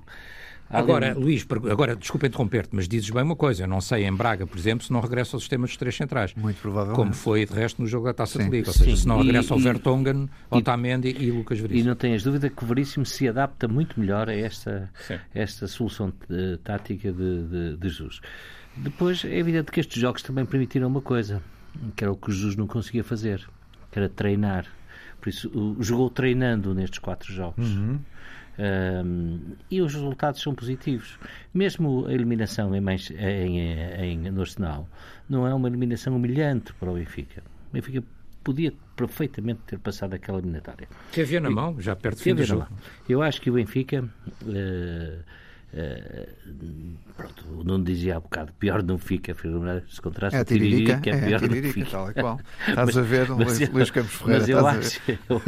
Agora, um... Luís, agora, desculpa interromper-te, mas dizes bem uma coisa. Eu não sei em Braga, por exemplo, se não regressa ao sistema dos três centrais. Muito provavelmente. Como foi, de resto, no jogo da Taça sim. de Liga. Ou seja, sim. se não regressa e, ao Vertonghen, e, Otamendi e, e Lucas Veríssimo. E não tenhas dúvida que o Veríssimo se adapta muito melhor a esta, esta solução uh, tática de, de, de Jesus. Depois, é evidente que estes jogos também permitiram uma coisa, que era o que Jesus não conseguia fazer, que era treinar por isso, jogou treinando nestes quatro jogos. Uhum. Um, e os resultados são positivos. Mesmo a eliminação em, em, em, no Arsenal não é uma eliminação humilhante para o Benfica. O Benfica podia perfeitamente ter passado aquela eliminatória. Que havia na mão, já perto do fim do jogo. Eu acho que o Benfica. Uh, Uh, pronto, o Nuno dizia há bocado, pior não fica, se contraste é a tiririca, tiririca, é, pior é tiririca, não fica. Tal e qual. Estás a ver mas, Luís, Luís Campos Ferreira. Mas eu acho, eu,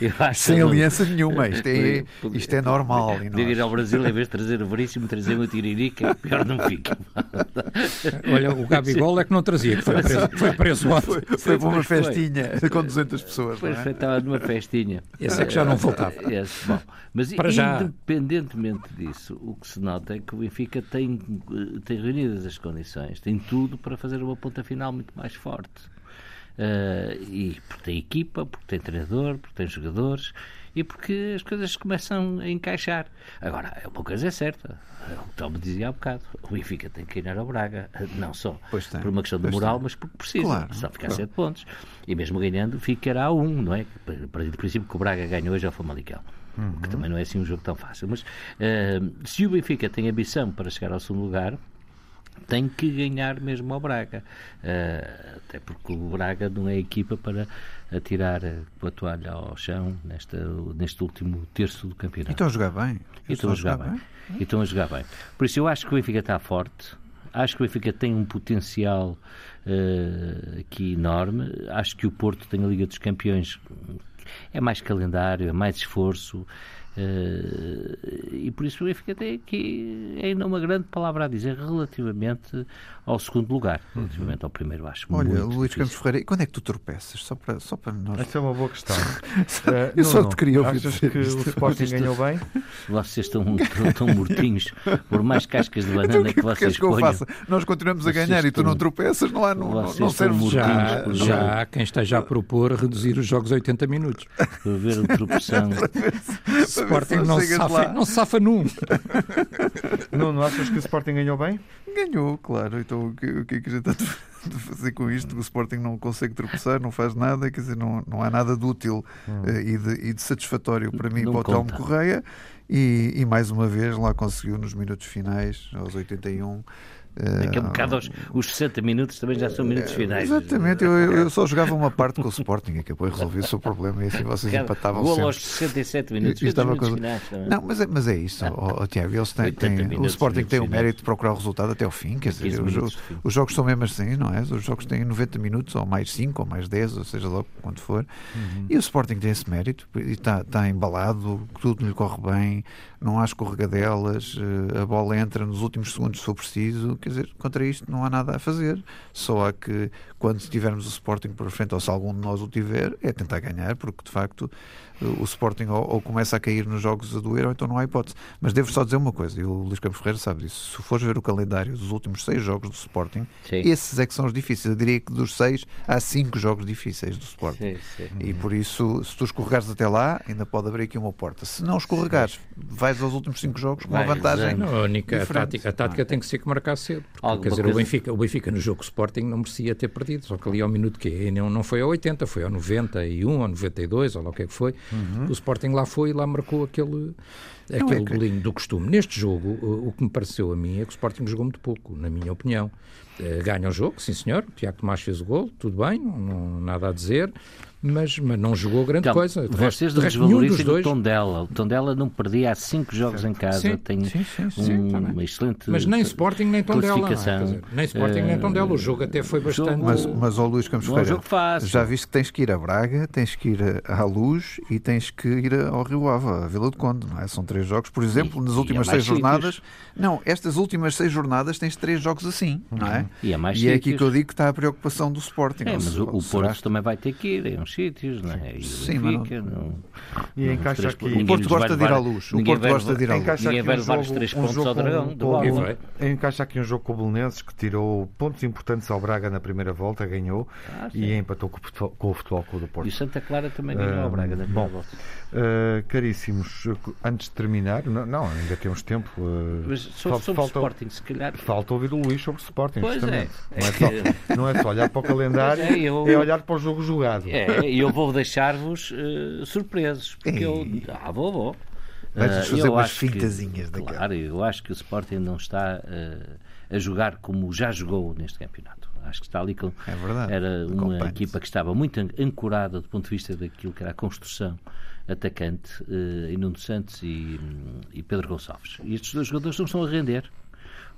eu acho, sem aliança nenhuma, isto é, isto é normal. Podia ir ao Brasil, em vez de trazer o Veríssimo, trazer uma tiririca, pior não fica. Olha, o Gabigol é que não trazia, que foi preso, foi preso ontem. Foi, foi para uma festinha foi. com 200 pessoas. Foi, é? estava numa festinha. Esse é que já não voltava. Esse, bom, mas para independentemente já. disso, isso, o que se nota é que o Benfica tem, tem reunidas as condições, tem tudo para fazer uma ponta final muito mais forte. Uh, e porque tem equipa, porque tem treinador, porque tem jogadores e porque as coisas começam a encaixar. Agora, uma coisa é certa, é o que Tom dizia há bocado, o Benfica tem que ganhar ao Braga, não só por uma questão de moral, tem. mas porque precisa, claro, só ficar claro. 7 pontos. E mesmo ganhando, ficará a 1, um, não é? Para o princípio que o Braga ganhou hoje ao Famalicão. Uhum. Que também não é assim um jogo tão fácil. Mas uh, se o Benfica tem ambição para chegar ao segundo lugar, tem que ganhar mesmo ao Braga. Uh, até porque o Braga não é equipa para atirar a toalha ao chão nesta, neste último terço do campeonato. E estão a jogar bem. E estão a jogar, jogar bem. bem. Estão a jogar bem. Por isso eu acho que o Benfica está forte. Acho que o Benfica tem um potencial uh, aqui enorme. Acho que o Porto tem a Liga dos Campeões. É mais calendário, é mais esforço. Uh, e por isso o Benfica tem aqui ainda uma grande palavra a dizer relativamente ao segundo lugar, uhum. relativamente ao primeiro, acho. Olha, Luís Campos Ferreira, e quando é que tu tropeças? Só para, só para nós. Essa é uma boa questão. uh, Eu não, só te queria ouvir. Achas que o Sporting ganhou bem? Vocês estão, estão, estão mortinhos, por mais cascas de banana então, que, que vocês que eu faça? Nós continuamos a ganhar e tu não tropeças, não há não, não serve já, já há quem esteja a propor reduzir os jogos a 80 minutos. Para ver a tropeção. Sporting não se, safa, não se safa num. Não, não achas que o Sporting ganhou bem? Ganhou, claro. Então o que, o que é que a gente está a fazer com isto? O Sporting não consegue tropeçar, não faz nada, quer dizer, não, não há nada de útil hum. uh, e, de, e, de, satisfatório para mim para o Telmo Correia. E, e mais uma vez lá conseguiu nos minutos finais, aos 81 Daqui a um bocado os, os 60 minutos também já são minutos finais. Exatamente, eu, eu só jogava uma parte com o Sporting e acabou de resolver o seu problema e assim vocês Cada, empatavam gol sempre. aos 67 minutos, e, estava minutos finais também. Não, mas é, mas é isso, oh, oh, Tiago, eles têm, têm o Sporting tem o mérito de procurar o resultado até ao fim, quer dizer, os, os, jogos são mesmo assim, não é? Os jogos têm 90 minutos, ou mais 5, ou mais 10, ou seja lá quanto for, uhum. e o Sporting tem esse mérito, e está, está embalado, tudo lhe corre bem, não há escorregadelas, eh, a bola entra nos últimos segundos se for preciso, quer dizer, contra isto não há nada a fazer. Só há que, quando tivermos o Sporting por frente, ou se algum de nós o tiver, é tentar ganhar, porque de facto o Sporting ou, ou, começa a cair nos jogos a doer, ou então não há hipótese. Mas devo só dizer uma coisa, e o Luís Campos Ferreira sabe disso. Se fores ver o calendário dos últimos seis jogos do Sporting, sim. esses é que são os difíceis. Eu diria que dos seis há cinco jogos difíceis do Sporting. Sim, sim. E por isso, se tu escorregares até lá, ainda pode abrir aqui uma porta. Se não escorregares, vais aos últimos cinco jogos com uma vantagem. Não, a, única, a, tática, a tática tem que ser que marcar cedo. Porque, quer dizer, coisa... o, Benfica, o Benfica no jogo Sporting não merecia ter perdido, só que ali ao minuto que não, não foi ao 80, foi ao 91, ao 92, ou lá o que é que foi. Uhum. O Sporting lá foi e lá marcou aquele, aquele é que... golinho do costume. Neste jogo, o que me pareceu a mim é que o Sporting jogou muito pouco, na minha opinião. Eh, ganha o jogo, sim senhor, o Tiago Tomás fez o gol, tudo bem, não, não nada a dizer mas, mas não jogou grande então, coisa. De vocês não desvalorizem dois... o Tondela. O Tondela não perdia há cinco jogos em casa. Sim, tem sim, sim, sim, um, uma excelente Mas nem Sporting nem Tondela. Dizer, nem Sporting uh, nem Tondela. O jogo até foi bastante... Jogo, mas, mas ao Luís Campos Ferreira, já viste que tens que ir a Braga, tens que ir à Luz e tens que ir ao Rio Ave, a Vila do Conde. Não é? São três jogos. Por exemplo, e, nas últimas seis sítios. jornadas... Não, estas últimas seis jornadas tens três jogos assim. Não é? E, é, e é aqui que eu digo que está a preocupação do Sporting. É, mas o, o Porto também vai ter que ir em uns sítios, não é? E Sim, Benfica, não... não... E encaixa três... aqui... O Porto gosta de ir à luz. O Porto gosta de ir à luz. Ninguém vai levar os três pontos ao Dragão. Encaixa aqui um jogo com o Belenenses que tirou pontos importantes ao Braga na primeira volta, ganhou ah, e empatou com o Futebol, Clube do Porto. E o Santa Clara também ganhou ao Braga na primeira volta. Uh, caríssimos, antes de terminar, não, não ainda temos tempo. Uh, Mas sobre, sobre falta, Sporting, se calhar. Falta ouvir o Luís sobre o Sporting, pois é. Não, é só, não é só olhar para o calendário, é, eu, é, olhar para o jogo jogado. É, e eu vou deixar-vos uh, surpresos, porque eu. Ah, vou, vou. Vais fazer umas fintazinhas que, Claro, eu acho que o Sporting não está a jogar como já jogou neste campeonato. Acho que está ali com. É verdade. Era uma equipa que estava muito ancorada do ponto de vista daquilo que era a construção atacante, Nuno Santos e, e, Pedro Gonçalves. E estes dois jogadores não estão a render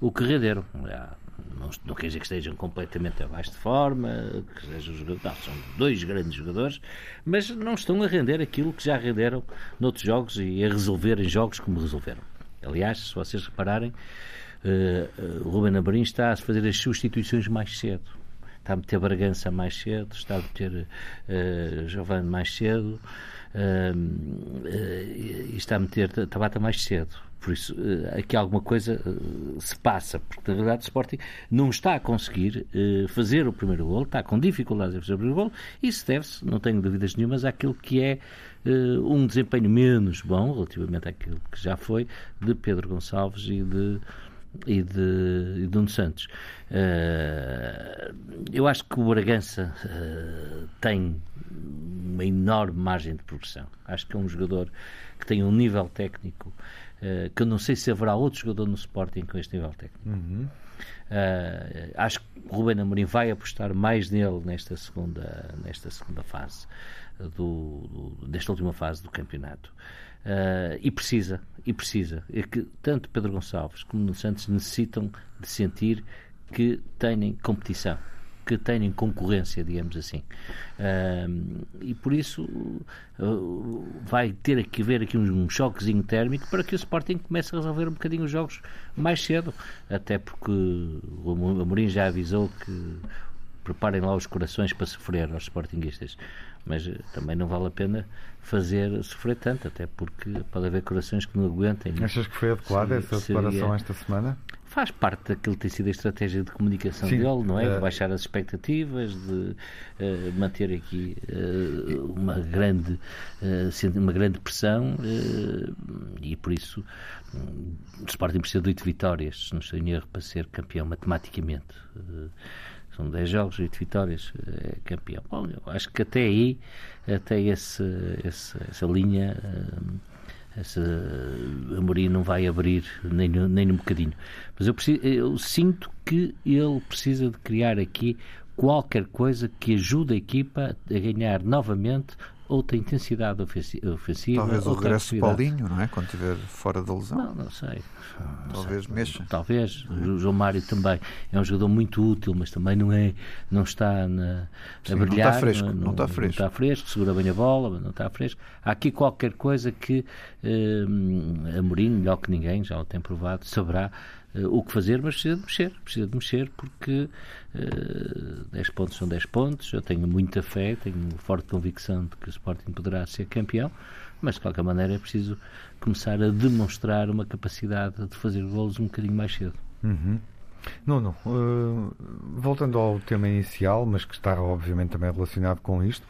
o que renderam. Não, não quer dizer que estejam completamente abaixo de forma, que sejam jogadores, não, são dois grandes jogadores, mas não estão a render aquilo que já renderam noutros jogos e a resolver em jogos como resolveram. Aliás, se vocês repararem, uh, uh, Ruben Amorim está a fazer as substituições mais cedo. Está a meter Bragança mais cedo, está a meter uh, Giovanni mais cedo uh, uh, e está a meter Tabata mais cedo. Por isso, aqui alguma coisa se passa, porque na verdade o Sporting não está a conseguir fazer o primeiro gol, está com dificuldades em fazer o primeiro gol, isso deve-se, não tenho dúvidas nenhumas, àquilo que é um desempenho menos bom, relativamente àquilo que já foi, de Pedro Gonçalves e de e de, e de Nuno Santos. Uh, eu acho que o Bragança uh, tem uma enorme margem de progressão. Acho que é um jogador que tem um nível técnico uh, que eu não sei se haverá outro jogador no Sporting com este nível técnico. Uhum. acho que o Ruben Amorim vai apostar mais nele nesta segunda, nesta segunda fase, do, do desta última fase do campeonato. Uh, e precisa, e precisa. É que tanto Pedro Gonçalves como Nuno Santos necessitam de sentir que têm competição, que têm concorrência, digamos assim. Uh, e por isso uh, vai ter que haver aqui um, um choquezinho térmico para que o Sporting comece a resolver um bocadinho os jogos mais cedo. Até porque o Amorim já avisou que preparem lá os corações para sofrer aos Sportingistas mas eh, também não vale a pena fazer sofrer tanto, até porque pode haver corações que não aguentem. Achas que foi adequada essa separação seria... esta semana? Faz parte daquilo que tem sido a estratégia de comunicação Sim, dele, não é? De baixar as expectativas, de uh, manter aqui uh, uma, grande, uma grande pressão e por isso um, o Sporting precisa de 8 vitórias, se não estou em erro, para ser campeão matematicamente são 10 jogos, 8 vitórias, é campeão. Bom, eu acho que até aí, até esse, esse essa linha, eh, essa Amorim não vai abrir nem, nem um bocadinho. Mas eu, preciso, eu sinto que ele precisa de criar aqui qualquer coisa que ajude a equipa a ganhar novamente outra intensidade ofensiva. Talvez o regresso de Paulinho, não é? Quando estiver fora da lesão. Não, não sei. Talvez sei. mexa. Talvez. O João Mário também é um jogador muito útil, mas também não é, não está na, Sim, a brilhar. Não está fresco. Não, não, está fresco. Não está fresco, segura bem a bola, mas não está fresco. Há aqui qualquer coisa que eh, Amorim, melhor que ninguém, já o tem provado, saberá uh, o que fazer, mas precisa de mexer, precisa de mexer porque uh, eh, 10 pontos são 10 pontos, eu tenho muita fé, tenho forte convicção de que o Sporting poderá ser campeão, mas de qualquer maneira é preciso começar a demonstrar uma capacidade de fazer golos um bocadinho mais cedo. Uhum. Nuno, uh, voltando ao tema inicial, mas que está obviamente também relacionado com isto,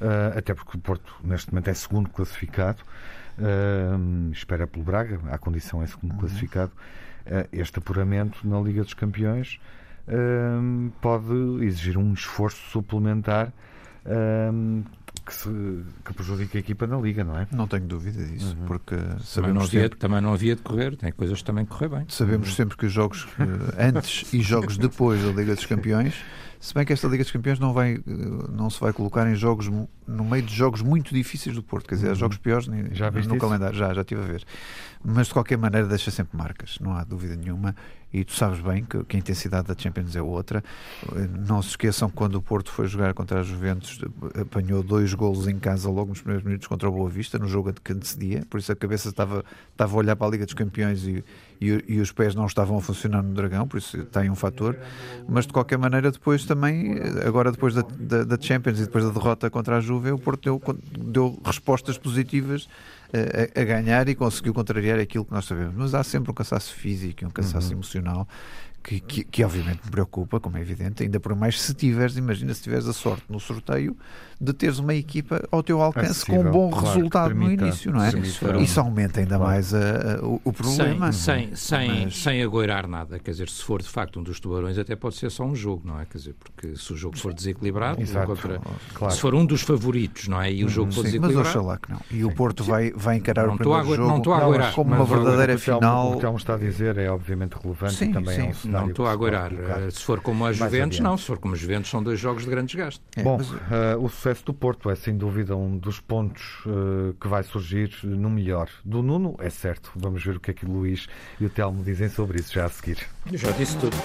uh, até porque o Porto neste momento é segundo classificado, uh, espera pelo Braga, a condição é segundo uhum. classificado. Eh, este apuramento na Liga dos Campeões ehm, pode exigir um esforço suplementar ehm, que, se, que prejudica a equipa na Liga, não é? Não tenho dúvida disso, uhum. porque sabemos também não, havia, sempre, também não havia de correr, tem coisas que também correr bem. Sabemos uhum. sempre que os jogos eh, antes e jogos depois da Liga dos Campeões se bem que esta Liga dos Campeões não, vai, não se vai colocar em jogos no meio de jogos muito difíceis do Porto, quer dizer, uhum. jogos piores já no isso? calendário, já, já estive a ver. Mas de qualquer maneira deixa sempre marcas, não há dúvida nenhuma. E tu sabes bem que, que a intensidade da Champions é outra. Não se esqueçam que quando o Porto foi jogar contra a Juventus, apanhou dois golos em casa logo nos primeiros minutos contra o Boa Vista, no jogo que antecedia, por isso a cabeça estava, estava a olhar para a Liga dos Campeões e, e, e, os pés não estavam a funcionar no Dragão, por isso tem um fator. Mas de qualquer maneira, depois também, agora depois da, da, da Champions e depois da derrota contra a Juve, o Porto deu, deu respostas positivas a, a, ganhar e conseguiu contrariar aquilo que nós sabemos. Mas há sempre um cansaço físico e um cansaço uhum. emocional que, que, que, obviamente me preocupa, como é evidente, ainda por mais se tiveres, imagina se tiveres a sorte no sorteio de teres uma equipa ao teu alcance Acessível, com um bom claro, resultado no início, não é? Isso aumenta ainda claro. mais a, a, o, o, problema. Sem, sem, sem, Mas... sem agoirar nada, quer dizer, se for de facto um dos tubarões, até pode ser só um jogo, não é? Quer dizer, porque se o jogo for desequilibrado, contra, claro. se for um dos favoritos, não é? E o jogo for sim, desequilibrado. Mas oxalá que não. E o Porto vai, vai encarar não o primeiro jogo não estou a agoirar, como uma verdadeira final. O que o Telmo está a dizer é obviamente relevante sim, e também sim. é um cenário Não estou a agoirar. Eh, se for como a Juventus, não. Se for como a Juventus, são dois jogos de grande desgaste. É, Bom, o sucesso do Porto é sem dúvida um dos pontos uh, que vai surgir no melhor. Do Nuno, é certo. Vamos ver o que é que o Luís e o Telmo dizem sobre isso já a seguir. Eu já disse tudo.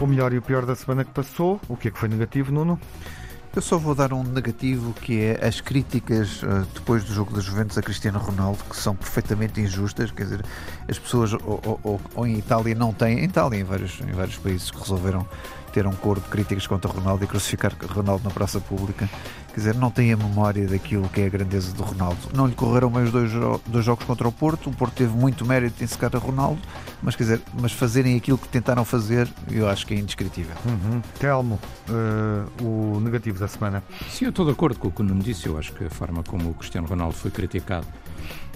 O melhor e o pior da semana que passou. O que é que foi negativo, Nuno? Eu só vou dar um negativo que é as críticas uh, depois do jogo da Juventus a Cristiano Ronaldo, que são perfeitamente injustas. Quer dizer, as pessoas ou, ou, ou em Itália não têm, em Itália em vários, em vários países que resolveram ter um coro de críticas contra Ronaldo e crucificar Ronaldo na praça pública. Quer dizer, não tem a memória daquilo que é a grandeza do Ronaldo. Não lhe correram bem os dois, dois jogos contra o Porto. O Porto teve muito mérito em secar a Ronaldo, mas quer dizer, mas fazerem aquilo que tentaram fazer, eu acho que é indescritível. Uhum. Telmo, uh, o negativo da semana. Sim, eu estou de acordo com o que o Nuno disse. Eu acho que a forma como o Cristiano Ronaldo foi criticado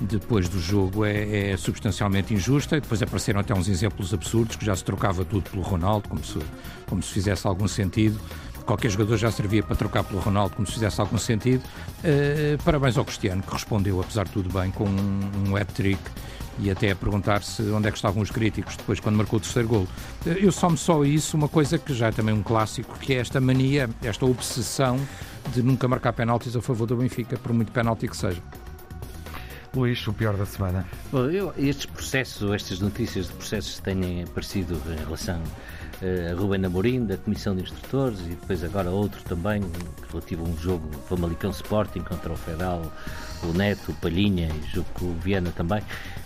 depois do jogo é, é, substancialmente injusta e depois apareceram até uns exemplos absurdos que já se trocava tudo pelo Ronaldo, como se, como se fizesse algum sentido. Qualquer jogador já servia para trocar pelo Ronaldo, como se fizesse algum sentido. Uh, parabéns ao Cristiano, que respondeu, apesar de tudo bem, com um, hat-trick e até a perguntar-se onde é que estavam os críticos depois quando marcou o terceiro gol. Uh, eu somo só isso uma coisa que já é também um clássico, que é esta mania, esta obsessão de nunca marcar penaltis a favor do Benfica, por muito penalti que seja. Luís, o pior da semana? Bom, eu, estes processos, estas notícias de processos que têm aparecido em relação uh, a Rubén Amorim, da Comissão de Instrutores, e depois agora outro também, relativo a um jogo Famalicão Sporting contra o Federal, o Neto, o Palhinha e o Viana também.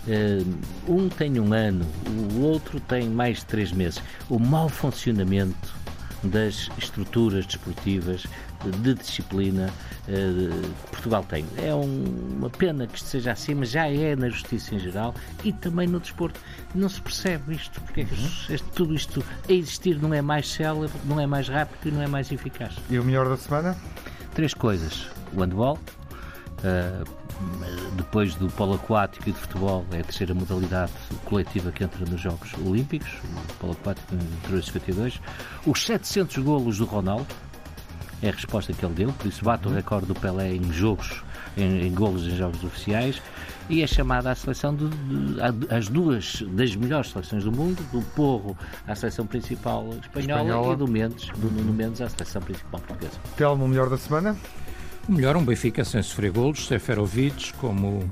Uh, um tem um ano, o outro tem mais de três meses. O mau funcionamento das estruturas desportivas de disciplina eh, que Portugal tem. É uma pena que isto seja assim, mas já é na justiça em geral e também no desporto. Não se percebe isto, porque é que uhum. tudo isto a existir não é mais célebre, não é mais rápido e não é mais eficaz. E o melhor da semana? Três coisas. O handball, uh, depois do polo aquático e do futebol, é a terceira modalidade coletiva que entra nos Jogos Olímpicos, o polo aquático em 1952. Os 700 golos do Ronaldo, é a resposta que ele deu, por isso bate o uhum. recorde do Pelé em jogos, em, em golos em jogos oficiais, e é chamada à seleção de, de, as duas das melhores seleções do mundo, do Porro à seleção principal espanhola, espanhola. e do Mendes, do Nuno Mendes à seleção principal portuguesa. Telmo, o melhor da semana? O melhor, um Benfica sem sofrer golos, Seferovic, como uh,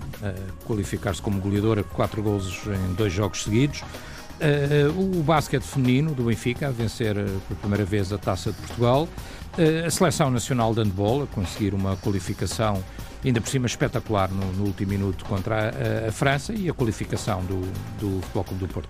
qualificar-se como goleador a quatro golos em dois jogos seguidos. Uh, o basquete feminino do Benfica a vencer uh, por primeira vez a Taça de Portugal. Uh, a Seleção Nacional de Handball a conseguir uma qualificação ainda por cima espetacular no, no último minuto contra a, a, França e a qualificação do, do Futebol Clube do Porto.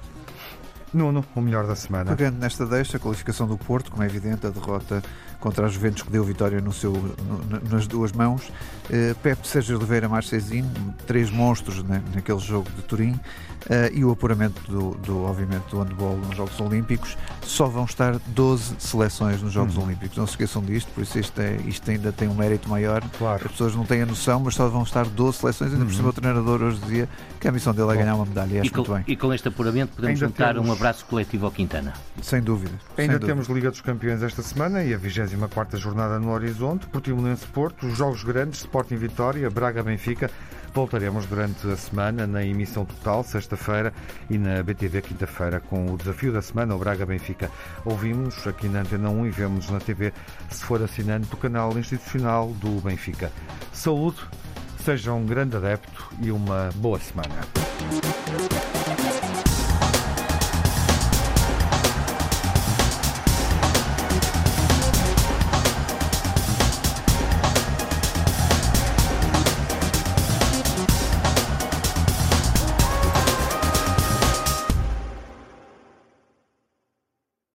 Nuno, o melhor da semana. Pegando nesta deixa, a qualificação do Porto, como é evidente, a derrota contra a Juventus que deu vitória no seu, no, nas duas mãos. Uh, Pepe Sérgio Oliveira Marcezinho, três monstros naquele jogo de Turim. Uh, e o apuramento do, do, obviamente, do handball nos Jogos Olímpicos, só vão estar 12 seleções nos Jogos uhum. Olímpicos. Não se esqueçam disto, por isso isto, é, isto ainda tem um mérito maior. Claro. As pessoas não têm a noção, mas só vão estar 12 seleções. Ainda uhum. por cima, o treinador hoje dizia que a missão dele é ganhar uma medalha. E, com, bem. e com este apuramento podemos ainda juntar temos... um abraço coletivo ao Quintana. Sem dúvida. Ainda sem temos dúvida. Liga dos Campeões esta semana e a 24 jornada no horizonte. Portimonense Porto, os jogos grandes, Sporting Vitória, Braga Benfica. Voltaremos durante a semana na emissão total, sexta-feira, e na BTV, quinta-feira, com o desafio da semana, o Braga Benfica. Ouvimos aqui na Antena 1 e vemos na TV, se for assinante do canal institucional do Benfica. Saúde, seja um grande adepto e uma boa semana.